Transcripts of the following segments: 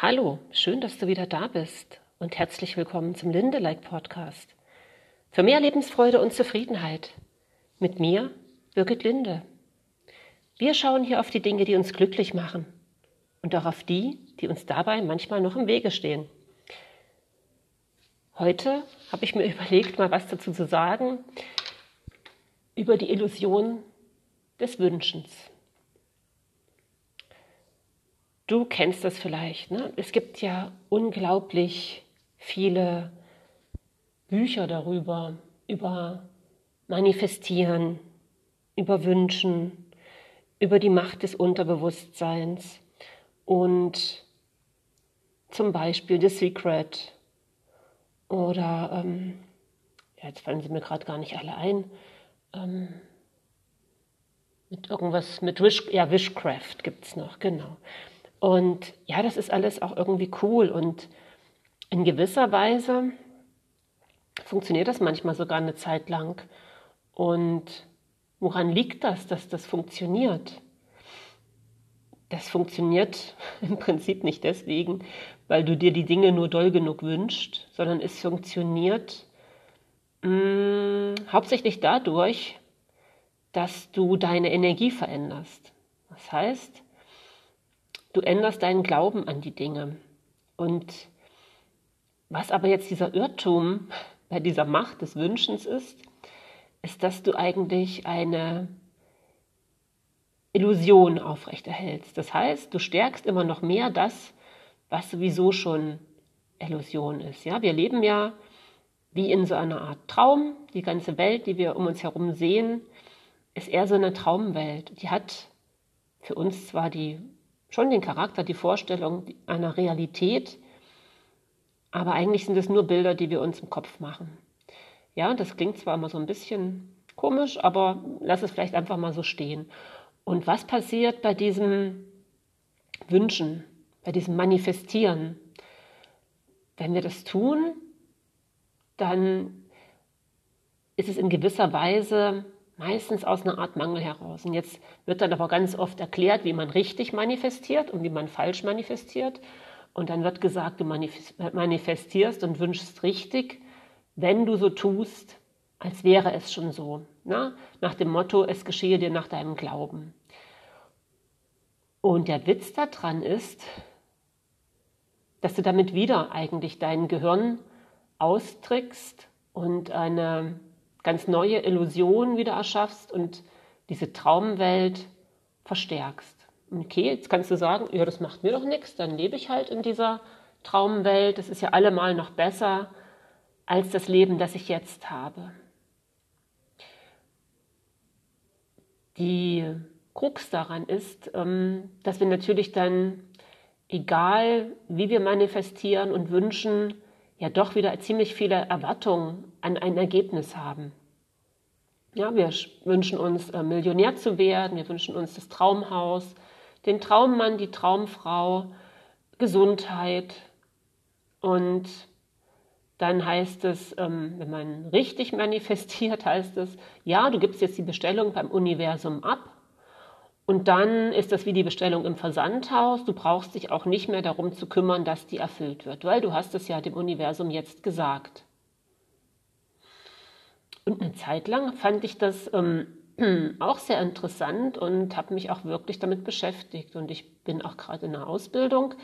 Hallo, schön, dass du wieder da bist und herzlich willkommen zum Lindelike Podcast. Für mehr Lebensfreude und Zufriedenheit. Mit mir, Birgit Linde. Wir schauen hier auf die Dinge, die uns glücklich machen und auch auf die, die uns dabei manchmal noch im Wege stehen. Heute habe ich mir überlegt, mal was dazu zu sagen über die Illusion des Wünschens. Du kennst das vielleicht. Ne? Es gibt ja unglaublich viele Bücher darüber, über Manifestieren, über Wünschen, über die Macht des Unterbewusstseins und zum Beispiel The Secret oder, ähm, ja, jetzt fallen sie mir gerade gar nicht alle ein, ähm, mit irgendwas, mit Wish, ja, Wishcraft gibt es noch, genau. Und ja, das ist alles auch irgendwie cool und in gewisser Weise funktioniert das manchmal sogar eine Zeit lang. Und woran liegt das, dass das funktioniert? Das funktioniert im Prinzip nicht deswegen, weil du dir die Dinge nur doll genug wünschst, sondern es funktioniert mh, mm, hauptsächlich dadurch, dass du deine Energie veränderst. Das heißt, du änderst deinen Glauben an die Dinge. Und was aber jetzt dieser Irrtum bei dieser Macht des Wünschens ist, ist, dass du eigentlich eine Illusion aufrechterhältst. Das heißt, du stärkst immer noch mehr das, was sowieso schon Illusion ist. Ja, wir leben ja wie in so einer Art Traum. Die ganze Welt, die wir um uns herum sehen, ist eher so eine Traumwelt. Die hat für uns zwar die, schon den Charakter, die Vorstellung einer Realität, aber eigentlich sind es nur Bilder, die wir uns im Kopf machen. Ja, das klingt zwar immer so ein bisschen komisch, aber lass es vielleicht einfach mal so stehen. Und was passiert bei diesem Wünschen, bei diesem Manifestieren? Wenn wir das tun, dann ist es in gewisser Weise meistens aus einer Art Mangel heraus. Und jetzt wird dann aber ganz oft erklärt, wie man richtig manifestiert und wie man falsch manifestiert. Und dann wird gesagt, du manifestierst und wünschst richtig, wenn du so tust, als wäre es schon so. Na? Nach dem Motto, es geschehe dir nach deinem Glauben. Und der Witz daran ist, dass du damit wieder eigentlich dein Gehirn austrickst und eine ganz neue Illusion wieder erschaffst und diese Traumwelt verstärkst. Okay, jetzt kannst du sagen, ja, das macht mir doch nichts, dann lebe ich halt in dieser Traumwelt. Das ist ja allemal noch besser als das Leben, das ich jetzt habe. Die Krux daran ist, ähm, dass wir natürlich dann, egal wie wir manifestieren und wünschen, ja doch wieder ziemlich viele Erwartungen an ein Ergebnis haben. Ja, wir wünschen uns äh, Millionär zu werden, wir wünschen uns das Traumhaus, den Traummann, die Traumfrau, Gesundheit. Und dann heißt es, ähm, wenn man richtig manifestiert, heißt es, ja, du gibst jetzt die Bestellung beim Universum ab. Und dann ist das wie die Bestellung im Versandhaus. Du brauchst dich auch nicht mehr darum zu kümmern, dass die erfüllt wird, weil du hast es ja dem Universum jetzt gesagt. Und eine Zeit lang fand ich das ähm, auch sehr interessant und habe mich auch wirklich damit beschäftigt. Und ich bin auch gerade in der Ausbildung.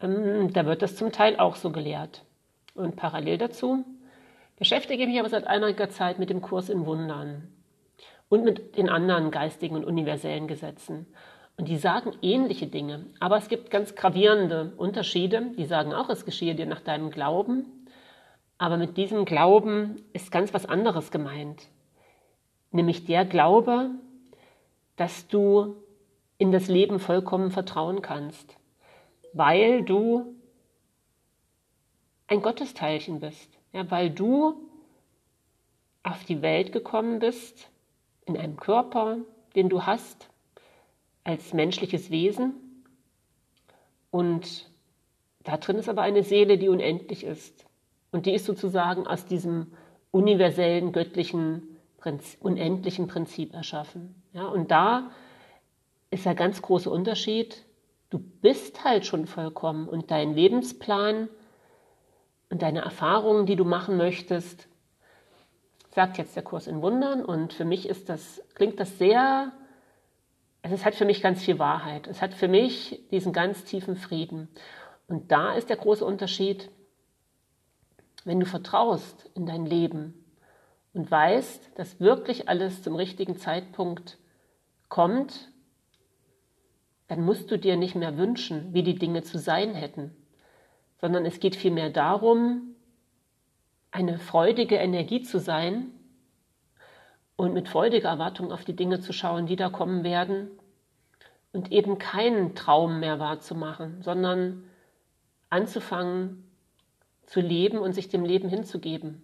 Ähm, da wird das zum Teil auch so gelehrt. Und parallel dazu beschäftige ich mich aber seit einiger Zeit mit dem Kurs in Wundern und mit den anderen geistigen und universellen Gesetzen. Und die sagen ähnliche Dinge, aber es gibt ganz gravierende Unterschiede. Die sagen auch, es geschehe dir nach deinem Glauben, aber mit diesem Glauben ist ganz was anderes gemeint nämlich der Glaube, dass du in das Leben vollkommen vertrauen kannst, weil du ein Gottesteilchen bist, ja, weil du auf die Welt gekommen bist, in einem Körper, den du hast, als menschliches Wesen. Und da drin ist aber eine Seele, die unendlich ist. Und die ist sozusagen aus diesem universellen, göttlichen Prinzip, unendlichen Prinzip erschaffen. Ja, und da ist der ganz große Unterschied. Du bist halt schon vollkommen und dein Lebensplan und deine Erfahrungen, die du machen möchtest, sagt jetzt der Kurs in Wundern. Und für mich ist das, klingt das sehr, also es hat für mich ganz viel Wahrheit. Es hat für mich diesen ganz tiefen Frieden. Und da ist der große Unterschied, wenn du vertraust in dein Leben und weißt, dass wirklich alles zum richtigen Zeitpunkt kommt, dann musst du dir nicht mehr wünschen, wie die Dinge zu sein hätten, sondern es geht vielmehr darum, eine freudige Energie zu sein und mit freudiger Erwartung auf die Dinge zu schauen, die da kommen werden und eben keinen Traum mehr wahrzumachen, sondern anzufangen zu leben und sich dem Leben hinzugeben.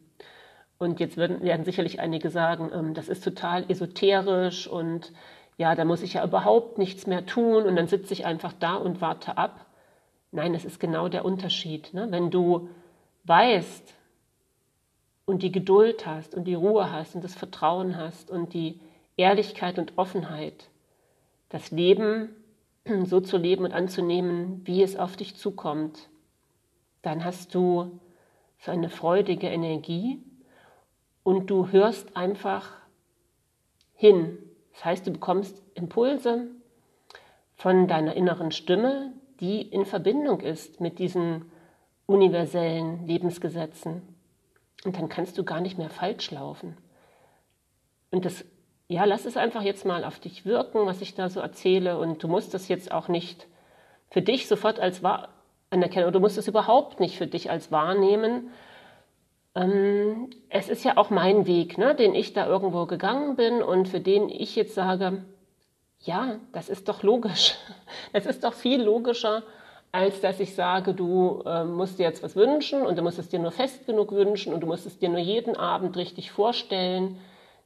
Und jetzt werden, werden sicherlich einige sagen, ähm, das ist total esoterisch und ja, da muss ich ja überhaupt nichts mehr tun und dann sitze ich einfach da und warte ab. Nein, es ist genau der Unterschied. Ne? Wenn du weißt, und die Geduld hast und die Ruhe hast und das Vertrauen hast und die Ehrlichkeit und Offenheit, das Leben so zu leben und anzunehmen, wie es auf dich zukommt, dann hast du so eine freudige Energie und du hörst einfach hin. Das heißt, du bekommst Impulse von deiner inneren Stimme, die in Verbindung ist mit diesen universellen Lebensgesetzen. Und dann kannst du gar nicht mehr falsch laufen. Und das, ja, lass es einfach jetzt mal auf dich wirken, was ich da so erzähle. Und du musst das jetzt auch nicht für dich sofort als wahr anerkennen oder du musst es überhaupt nicht für dich als wahrnehmen. Ähm, es ist ja auch mein Weg, ne, den ich da irgendwo gegangen bin und für den ich jetzt sage, ja, das ist doch logisch. Es ist doch viel logischer, als dass ich sage, du äh, musst dir jetzt was wünschen und du musst es dir nur fest genug wünschen und du musst es dir nur jeden Abend richtig vorstellen,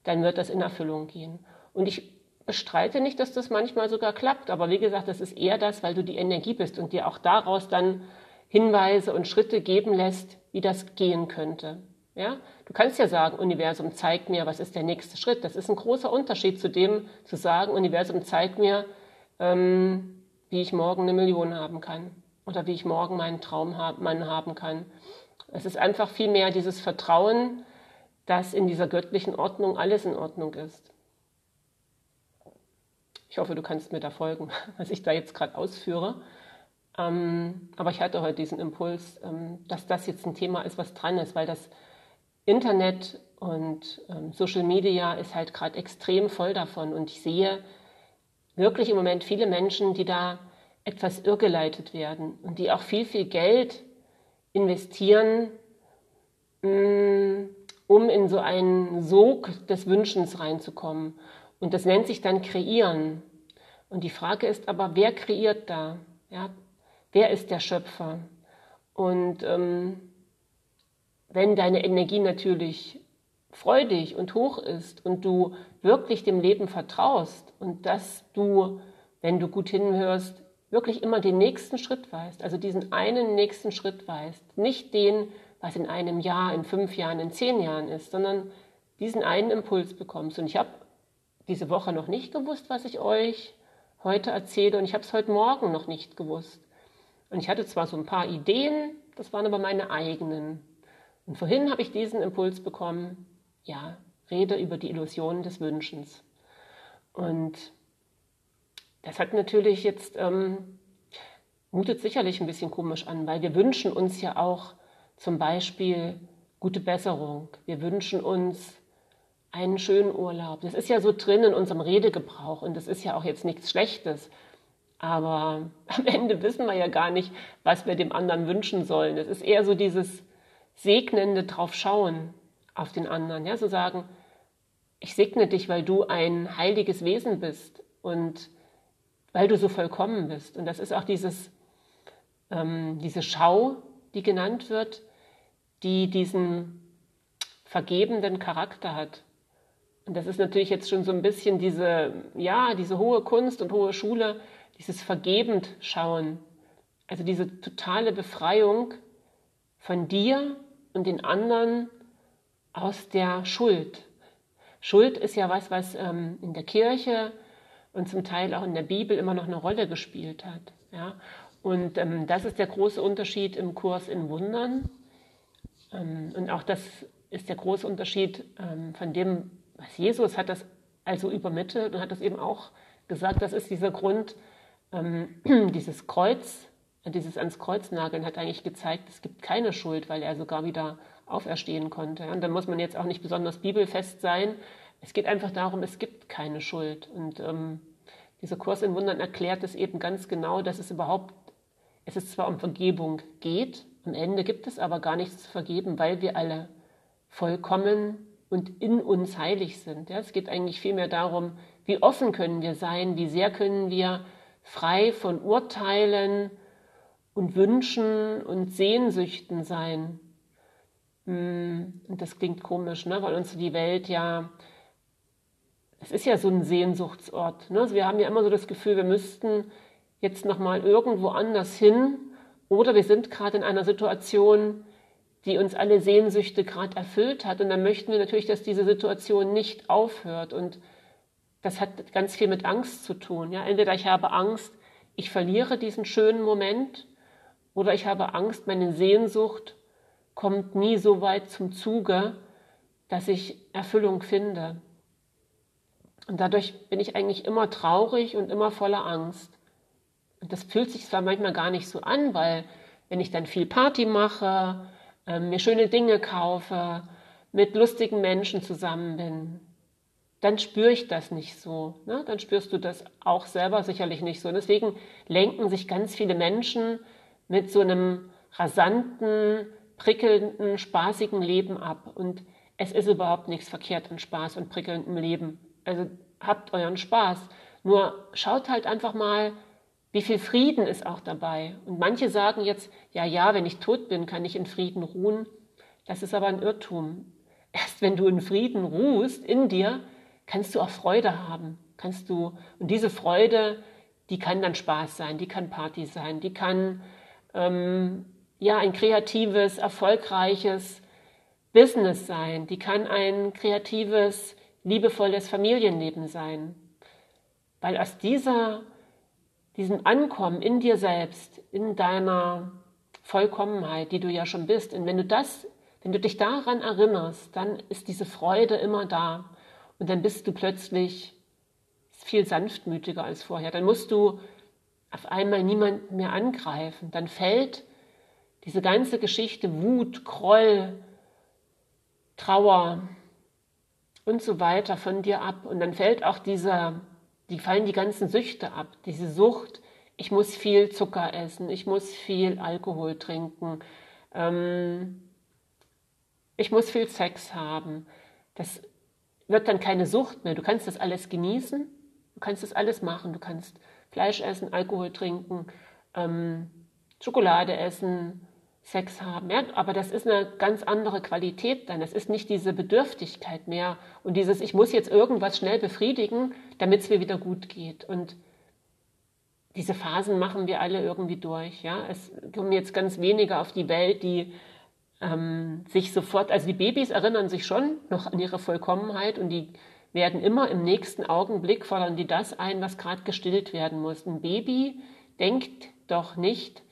dann wird das in Erfüllung gehen. Und ich bestreite nicht, dass das manchmal sogar klappt, aber wie gesagt, das ist eher das, weil du die Energie bist und dir auch daraus dann Hinweise und Schritte geben lässt, wie das gehen könnte. Ja? Du kannst ja sagen, Universum zeigt mir, was ist der nächste Schritt. Das ist ein großer Unterschied zu dem, zu sagen, Universum zeigt mir, ähm, wie ich morgen eine Million haben kann oder wie ich morgen meinen Traum haben kann. Es ist einfach viel mehr dieses Vertrauen, dass in dieser göttlichen Ordnung alles in Ordnung ist. Ich hoffe, du kannst mir da folgen, was ich da jetzt gerade ausführe. Ähm, aber ich hatte heute diesen Impuls, ähm, dass das jetzt ein Thema ist, was dran ist, weil das Internet und ähm, Social Media ist halt gerade extrem voll davon. Und ich sehe, wirklich im Moment viele Menschen, die da etwas irrgeleitet werden und die auch viel, viel Geld investieren, mm, um in so einen Sog des Wünschens reinzukommen. Und das nennt sich dann Kreieren. Und die Frage ist aber, wer kreiert da? Ja, wer ist der Schöpfer? Und ähm, wenn deine Energie natürlich freudig und hoch ist und du wirklich dem Leben vertraust und dass du, wenn du gut hinhörst, wirklich immer den nächsten Schritt weißt, also diesen einen nächsten Schritt weißt, nicht den, was in einem Jahr, in fünf Jahren, in zehn Jahren ist, sondern diesen einen Impuls bekommst. Und ich habe diese Woche noch nicht gewusst, was ich euch heute erzähle und ich habe es heute Morgen noch nicht gewusst. Und ich hatte zwar so ein paar Ideen, das waren aber meine eigenen. Und vorhin habe ich diesen Impuls bekommen, ja, rede über die Illusionen des Wünschens. Und das hat natürlich jetzt, ähm, mutet sicherlich ein bisschen komisch an, weil wir wünschen uns ja auch zum Beispiel gute Besserung. Wir wünschen uns einen schönen Urlaub. Das ist ja so drin in unserem Redegebrauch und das ist ja auch jetzt nichts Schlechtes. Aber am Ende wissen wir ja gar nicht, was wir dem anderen wünschen sollen. Es ist eher so dieses segnende drauf schauen auf den anderen. Ja, so sagen, ich segne dich, weil du ein heiliges Wesen bist und weil du so vollkommen bist. Und das ist auch dieses, ähm, diese Schau, die genannt wird, die diesen vergebenden Charakter hat. Und das ist natürlich jetzt schon so ein bisschen diese, ja, diese hohe Kunst und hohe Schule, dieses vergebend schauen. Also diese totale Befreiung von dir und den anderen aus der Schuld. Schuld ist ja was, was ähm, in der Kirche und zum Teil auch in der Bibel immer noch eine Rolle gespielt hat. Ja? Und ähm, das ist der große Unterschied im Kurs in Wundern. Ähm, und auch das ist der große Unterschied ähm, von dem, Jesus hat das also übermittelt und hat das eben auch gesagt, das ist dieser Grund, ähm, dieses Kreuz, dieses ans Kreuz nageln hat eigentlich gezeigt, es gibt keine Schuld, weil er sogar wieder auferstehen konnte. Und da muss man jetzt auch nicht besonders bibelfest sein. Es geht einfach darum, es gibt keine Schuld. Und ähm, dieser Kurs in Wundern erklärt es eben ganz genau, dass es überhaupt, es ist zwar um Vergebung geht, am Ende gibt es aber gar nichts zu vergeben, weil wir alle vollkommen und in uns heilig sind. Ja, es geht eigentlich vielmehr darum, wie offen können wir sein, wie sehr können wir frei von Urteilen und Wünschen und Sehnsüchten sein. Hm, und das klingt komisch, ne? weil uns die Welt ja, es ist ja so ein Sehnsuchtsort. Ne? Also wir haben ja immer so das Gefühl, wir müssten jetzt nochmal irgendwo anders hin oder wir sind gerade in einer Situation, die uns alle Sehnsüchte gerade erfüllt hat. Und dann möchten wir natürlich, dass diese Situation nicht aufhört. Und das hat ganz viel mit Angst zu tun. Ja, entweder ich habe Angst, ich verliere diesen schönen Moment, oder ich habe Angst, meine Sehnsucht kommt nie so weit zum Zuge, dass ich Erfüllung finde. Und dadurch bin ich eigentlich immer traurig und immer voller Angst. Und das fühlt sich zwar manchmal gar nicht so an, weil wenn ich dann viel Party mache äh, mir schöne Dinge kaufe, mit lustigen Menschen zusammen bin, dann spüre ich das nicht so. Ne? Dann spürst du das auch selber sicherlich nicht so. Und deswegen lenken sich ganz viele Menschen mit so einem rasanten, prickelnden, spaßigen Leben ab. Und es ist überhaupt nichts verkehrt an Spaß und prickelndem Leben. Also habt euren Spaß. Nur schaut halt einfach mal, wie viel Frieden ist auch dabei? Und manche sagen jetzt, ja, ja, wenn ich tot bin, kann ich in Frieden ruhen. Das ist aber ein Irrtum. Erst wenn du in Frieden ruhst in dir, kannst du auch Freude haben. Kannst du, und diese Freude, die kann dann Spaß sein, die kann Party sein, die kann ähm, ja ein kreatives, erfolgreiches Business sein, die kann ein kreatives, liebevolles Familienleben sein. Weil aus dieser diesem Ankommen in dir selbst, in deiner Vollkommenheit, die du ja schon bist. Und wenn du das, wenn du dich daran erinnerst, dann ist diese Freude immer da. Und dann bist du plötzlich viel sanftmütiger als vorher. Dann musst du auf einmal niemanden mehr angreifen. Dann fällt diese ganze Geschichte Wut, Groll, Trauer und so weiter von dir ab. Und dann fällt auch dieser die fallen die ganzen Süchte ab. Diese Sucht, ich muss viel Zucker essen, ich muss viel Alkohol trinken, ähm, ich muss viel Sex haben. Das wird dann keine Sucht mehr. Du kannst das alles genießen, du kannst das alles machen. Du kannst Fleisch essen, Alkohol trinken, ähm, Schokolade essen, Sex haben. Ja? Aber das ist eine ganz andere Qualität dann. Es ist nicht diese Bedürftigkeit mehr und dieses, ich muss jetzt irgendwas schnell befriedigen, damit es mir wieder gut geht. Und diese Phasen machen wir alle irgendwie durch. Ja? Es kommen jetzt ganz wenige auf die Welt, die ähm, sich sofort, also die Babys erinnern sich schon noch an ihre Vollkommenheit und die werden immer im nächsten Augenblick fordern die das ein, was gerade gestillt werden muss. Ein Baby denkt doch nicht,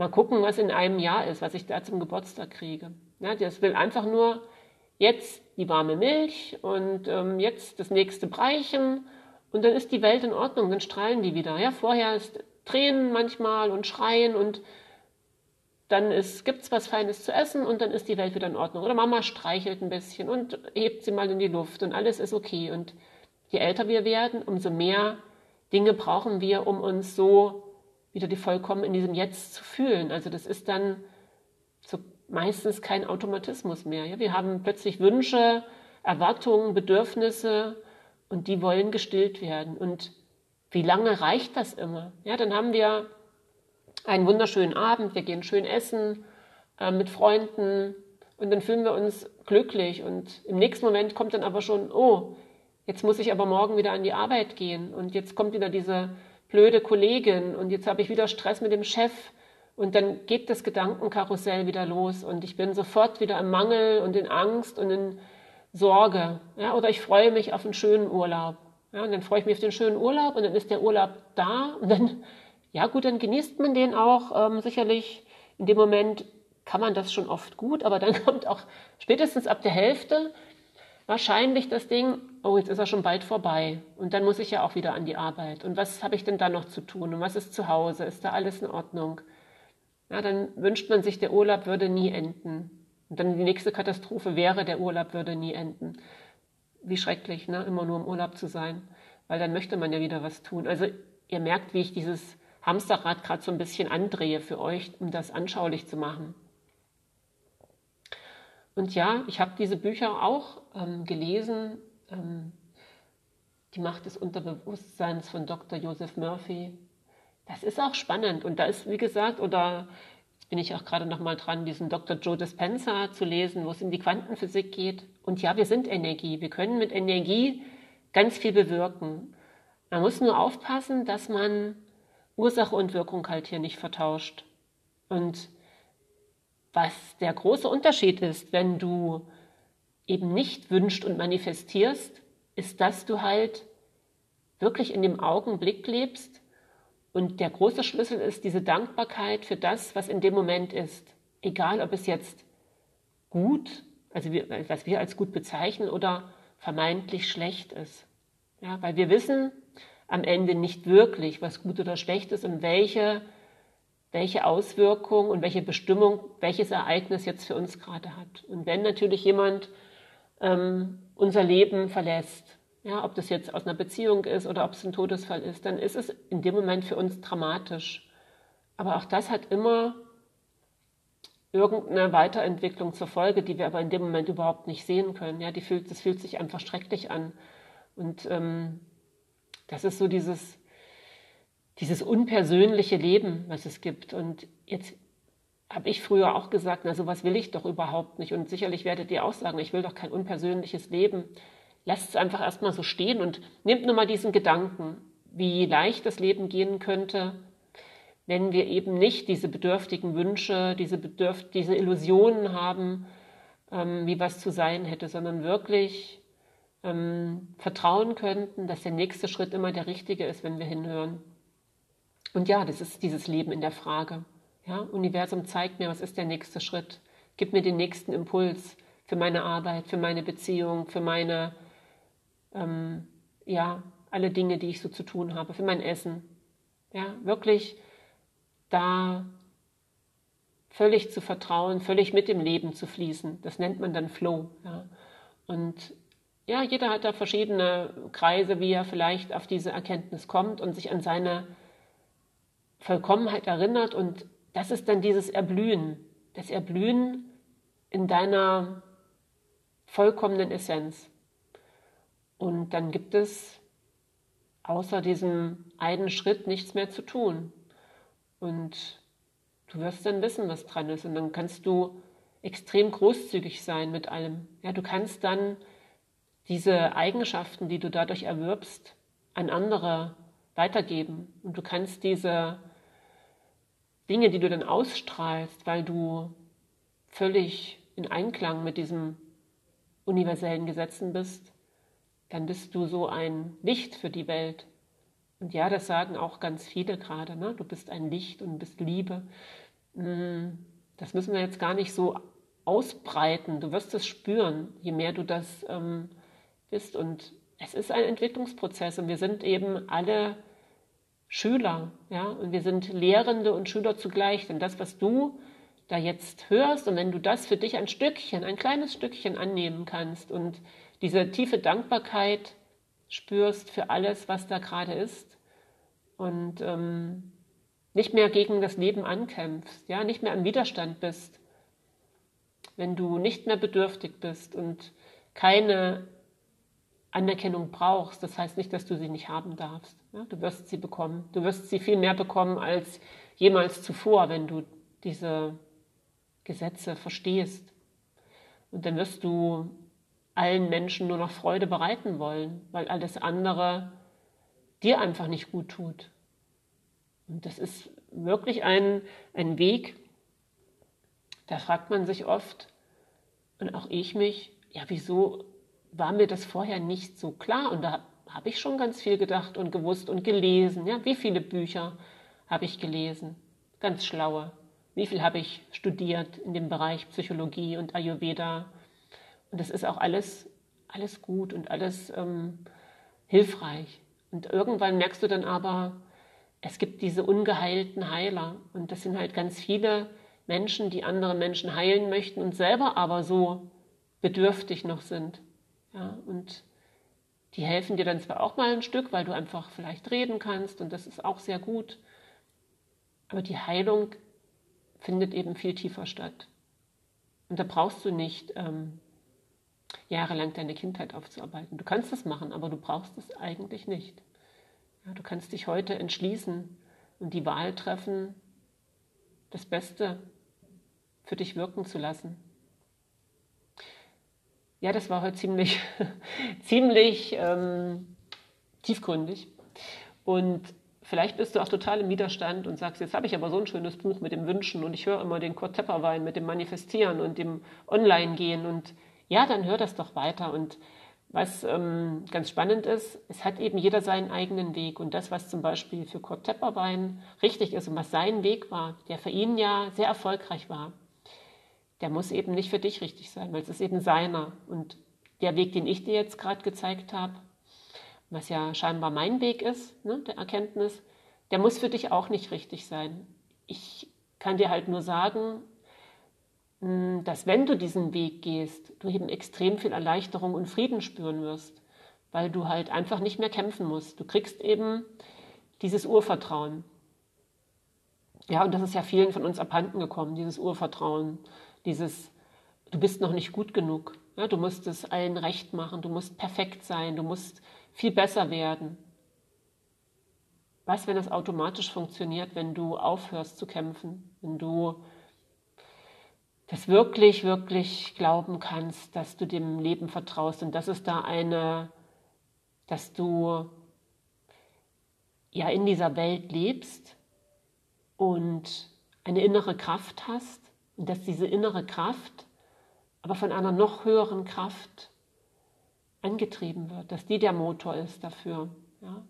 mal gucken, was in einem Jahr ist, was ich da zum Geburtstag kriege. Ja, das will einfach nur jetzt die warme Milch und ähm, jetzt das nächste Breichen und dann ist die Welt in Ordnung, dann strahlen die wieder. Ja, vorher ist Tränen manchmal und Schreien und dann gibt es was Feines zu essen und dann ist die Welt wieder in Ordnung. Oder Mama streichelt ein bisschen und hebt sie mal in die Luft und alles ist okay. Und je älter wir werden, umso mehr Dinge brauchen wir, um uns so wieder die vollkommen in diesem Jetzt zu fühlen. Also das ist dann so meistens kein Automatismus mehr. Ja? Wir haben plötzlich Wünsche, Erwartungen, Bedürfnisse und die wollen gestillt werden. Und wie lange reicht das immer? Ja, dann haben wir einen wunderschönen Abend, wir gehen schön essen äh, mit Freunden und dann fühlen wir uns glücklich und im nächsten Moment kommt dann aber schon, oh, jetzt muss ich aber morgen wieder an die Arbeit gehen und jetzt kommt wieder diese blöde Kollegin und jetzt habe ich wieder Stress mit dem Chef und dann geht das Gedankenkarussell wieder los und ich bin sofort wieder im Mangel und in Angst und in Sorge. Ja, oder ich freue mich auf einen schönen Urlaub. Ja, und dann freue ich mich auf den schönen Urlaub und dann ist der Urlaub da und dann ja gut, dann genießt man den auch. Ähm, sicherlich in dem Moment kann man das schon oft gut, aber dann kommt auch spätestens ab der Hälfte wahrscheinlich das Ding, oh, jetzt ist er schon bald vorbei. Und dann muss ich ja auch wieder an die Arbeit. Und was habe ich denn da noch zu tun? Und was ist zu Hause? Ist da alles in Ordnung? Ja, dann wünscht man sich, der Urlaub würde nie enden. Und dann die nächste Katastrophe wäre, der Urlaub würde nie enden. Wie schrecklich, ne? immer nur im Urlaub zu sein. Weil dann möchte man ja wieder was tun. Also ihr merkt, wie ich dieses Hamsterrad gerade so ein bisschen andrehe für euch, um das anschaulich zu machen. Und ja, ich habe diese Bücher auch ähm, gelesen. Ähm, die Macht des Unterbewusstseins von Dr. Joseph Murphy. Das ist auch spannend. Und da ist, wie gesagt, oder jetzt bin ich auch gerade noch mal dran, diesen Dr. Joe Dispenza zu lesen, wo es um die Quantenphysik geht. Und ja, wir sind Energie. Wir können mit Energie ganz viel bewirken. Man muss nur aufpassen, dass man Ursache und Wirkung halt hier nicht vertauscht. Und was der große Unterschied ist, wenn du eben nicht wünscht und manifestierst, ist, dass du halt wirklich in dem Augenblick lebst. Und der große Schlüssel ist diese Dankbarkeit für das, was in dem Moment ist. Egal, ob es jetzt gut, also was wir als gut bezeichnen, oder vermeintlich schlecht ist. Ja, weil wir wissen am Ende nicht wirklich, was gut oder schlecht ist und welche welche Auswirkung und welche Bestimmung welches Ereignis jetzt für uns gerade hat. Und wenn natürlich jemand ähm, unser Leben verlässt, ja, ob das jetzt aus einer Beziehung ist oder ob es ein Todesfall ist, dann ist es in dem Moment für uns dramatisch. Aber auch das hat immer irgendeine Weiterentwicklung zur Folge, die wir aber in dem Moment überhaupt nicht sehen können. Ja, die fühlt, das fühlt sich einfach schrecklich an. Und ähm, das ist so dieses, dieses unpersönliche Leben, was es gibt. Und jetzt habe ich früher auch gesagt, na sowas will ich doch überhaupt nicht. Und sicherlich werdet ihr auch sagen, ich will doch kein unpersönliches Leben. Lasst es einfach erstmal so stehen und nehmt nur mal diesen Gedanken, wie leicht das Leben gehen könnte, wenn wir eben nicht diese bedürftigen Wünsche, diese, Bedürf diese Illusionen haben, ähm, wie was zu sein hätte, sondern wirklich ähm, vertrauen könnten, dass der nächste Schritt immer der richtige ist, wenn wir hinhören. Und ja, das ist dieses Leben in der Frage. Ja, Universum zeigt mir, was ist der nächste Schritt. Gib mir den nächsten Impuls für meine Arbeit, für meine Beziehung, für meine, ähm, ja, alle Dinge, die ich so zu tun habe, für mein Essen. Ja, wirklich da völlig zu vertrauen, völlig mit dem Leben zu fließen. Das nennt man dann Flow. Ja. Und ja, jeder hat da verschiedene Kreise, wie er vielleicht auf diese Erkenntnis kommt und sich an seine Vollkommenheit erinnert und das ist dann dieses Erblühen, das Erblühen in deiner vollkommenen Essenz. Und dann gibt es außer diesem einen Schritt nichts mehr zu tun. Und du wirst dann wissen, was dran ist. Und dann kannst du extrem großzügig sein mit allem. Ja, du kannst dann diese Eigenschaften, die du dadurch erwirbst, an andere weitergeben. Und du kannst diese Dinge, die du dann ausstrahlst, weil du völlig in Einklang mit diesen universellen Gesetzen bist, dann bist du so ein Licht für die Welt. Und ja, das sagen auch ganz viele gerade, ne? du bist ein Licht und bist Liebe. Hm, das müssen wir jetzt gar nicht so ausbreiten. Du wirst es spüren, je mehr du das ähm, bist. Und es ist ein Entwicklungsprozess und wir sind eben alle Schüler, ja, und wir sind Lehrende und Schüler zugleich, denn das, was du da jetzt hörst und wenn du das für dich ein Stückchen, ein kleines Stückchen annehmen kannst und diese tiefe Dankbarkeit spürst für alles, was da gerade ist und ähm, nicht mehr gegen das Leben ankämpfst, ja, nicht mehr am Widerstand bist, wenn du nicht mehr bedürftig bist und keine Anerkennung brauchst, das heißt nicht, dass du sie nicht haben darfst. Ja, du wirst sie bekommen. Du wirst sie viel mehr bekommen als jemals zuvor, wenn du diese Gesetze verstehst. Und dann wirst du allen Menschen nur noch Freude bereiten wollen, weil alles andere dir einfach nicht gut tut. Und das ist wirklich ein, ein Weg, da fragt man sich oft, und auch ich mich, ja, wieso war mir das vorher nicht so klar und da habe ich schon ganz viel gedacht und gewusst und gelesen. Ja, wie viele Bücher habe ich gelesen? Ganz schlaue. Wie viel habe ich studiert in dem Bereich Psychologie und Ayurveda? Und das ist auch alles, alles gut und alles ähm, hilfreich. Und irgendwann merkst du dann aber, es gibt diese ungeheilten Heiler. Und das sind halt ganz viele Menschen, die andere Menschen heilen möchten und selber aber so bedürftig noch sind. Ja, und die helfen dir dann zwar auch mal ein Stück, weil du einfach vielleicht reden kannst und das ist auch sehr gut. Aber die Heilung findet eben viel tiefer statt. Und da brauchst du nicht ähm, jahrelang deine Kindheit aufzuarbeiten. Du kannst es machen, aber du brauchst es eigentlich nicht. Ja, du kannst dich heute entschließen und die Wahl treffen, das Beste für dich wirken zu lassen. Ja, das war heute ziemlich, ziemlich ähm, tiefgründig. Und vielleicht bist du auch total im Widerstand und sagst, jetzt habe ich aber so ein schönes Buch mit dem Wünschen und ich höre immer den Kurt Tepperwein mit dem Manifestieren und dem Online-Gehen und ja, dann hör das doch weiter. Und was ähm, ganz spannend ist, es hat eben jeder seinen eigenen Weg. Und das, was zum Beispiel für Kurt Tepperwein richtig ist und was sein Weg war, der für ihn ja sehr erfolgreich war, der muss eben nicht für dich richtig sein, weil es ist eben seiner. Und der Weg, den ich dir jetzt gerade gezeigt habe, was ja scheinbar mein Weg ist, ne, der Erkenntnis, der muss für dich auch nicht richtig sein. Ich kann dir halt nur sagen, hm, dass wenn du diesen Weg gehst, du eben extrem viel Erleichterung und Frieden spüren wirst, weil du halt einfach nicht mehr kämpfen musst. Du kriegst eben dieses Urvertrauen. Ja, und das ist ja vielen von uns abhanden gekommen, dieses Urvertrauen, dieses, du bist noch nicht gut genug. Ja, du musst es allen recht machen, du musst perfekt sein, du musst viel besser werden. Was, wenn das automatisch funktioniert, wenn du aufhörst zu kämpfen, wenn du das wirklich, wirklich glauben kannst, dass du dem Leben vertraust und dass es da eine, dass du ja in dieser Welt lebst und eine innere Kraft hast und dass diese innere Kraft aber von einer noch höheren Kraft angetrieben wird, dass die der Motor ist dafür. Ja?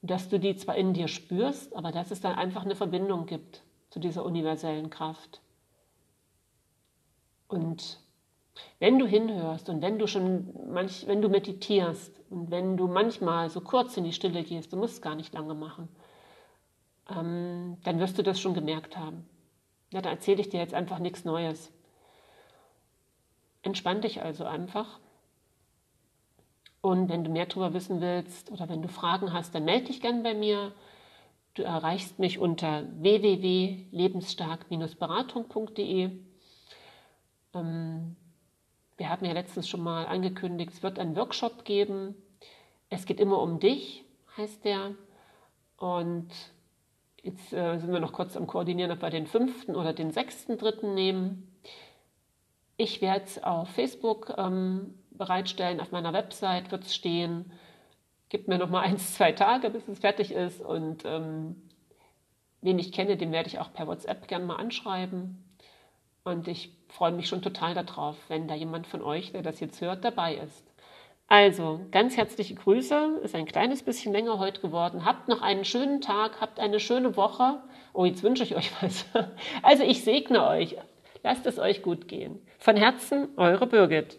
Und dass du die zwar in dir spürst, aber dass es dann einfach eine Verbindung gibt zu dieser universellen Kraft. Und wenn du hinhörst und wenn du schon manch, wenn du meditierst und wenn du manchmal so kurz in die Stille gehst, du musst es gar nicht lange machen, ähm, dann wirst du das schon gemerkt haben. Ja, da erzähle ich dir jetzt einfach nichts Neues. Entspann dich also einfach. Und wenn du mehr darüber wissen willst oder wenn du Fragen hast, dann melde dich gern bei mir. Du erreichst mich unter www.lebensstark-beratung.de. Ähm, wir haben ja letztens schon mal angekündigt, es wird einen Workshop geben. Es geht immer um dich, heißt der. Und jetzt äh, sind wir noch kurz am Koordinieren, ob wir den fünften oder den sechsten dritten nehmen. Ich werde es auf Facebook ähm, bereitstellen, auf meiner Website wird es stehen. Gibt mir noch mal ein, zwei Tage, bis es fertig ist. Und ähm, wen ich kenne, den werde ich auch per WhatsApp gerne mal anschreiben. Und ich freue mich schon total darauf, wenn da jemand von euch, der das jetzt hört, dabei ist. Also, ganz herzliche Grüße. Ist ein kleines bisschen länger heute geworden. Habt noch einen schönen Tag, habt eine schöne Woche. Oh, jetzt wünsche ich euch was. Also, ich segne euch. Lasst es euch gut gehen. Von Herzen, eure Birgit.